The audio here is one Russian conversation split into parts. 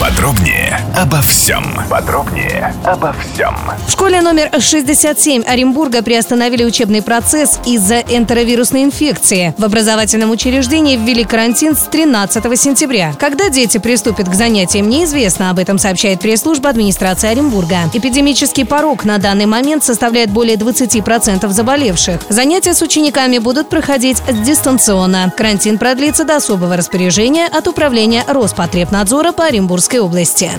Подробнее обо всем. Подробнее обо всем. В школе номер 67 Оренбурга приостановили учебный процесс из-за энтеровирусной инфекции. В образовательном учреждении ввели карантин с 13 сентября. Когда дети приступят к занятиям, неизвестно. Об этом сообщает пресс-служба администрации Оренбурга. Эпидемический порог на данный момент составляет более 20% заболевших. Занятия с учениками будут проходить дистанционно. Карантин продлится до особого распоряжения от Управления Роспотребнадзора по Оренбургской области.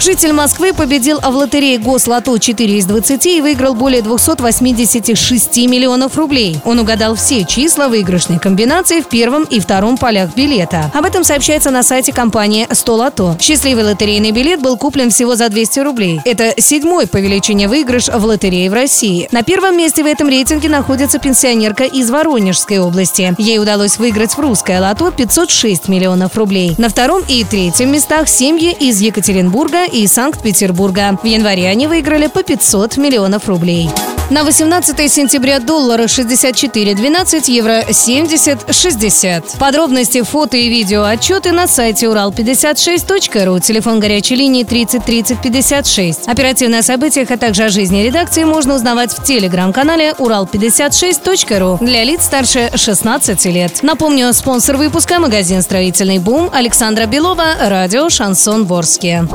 Житель Москвы победил в лотерее Гослото 4 из 20 и выиграл более 286 миллионов рублей. Он угадал все числа выигрышной комбинации в первом и втором полях билета. Об этом сообщается на сайте компании 100 Лото. Счастливый лотерейный билет был куплен всего за 200 рублей. Это седьмой по величине выигрыш в лотерее в России. На первом месте в этом рейтинге находится пенсионерка из Воронежской области. Ей удалось выиграть в русское лото 506 миллионов рублей. На втором и третьем местах семьи из Екатеринбурга и Санкт-Петербурга. В январе они выиграли по 500 миллионов рублей. На 18 сентября доллара 64.12, евро 70.60. Подробности, фото и видео отчеты на сайте урал56.ру. Телефон горячей линии 30 30 56. Оперативно о событиях, а также о жизни редакции можно узнавать в телеграм-канале урал56.ру для лиц старше 16 лет. Напомню, спонсор выпуска – магазин «Строительный бум» Александра Белова, радио «Шансон Ворске».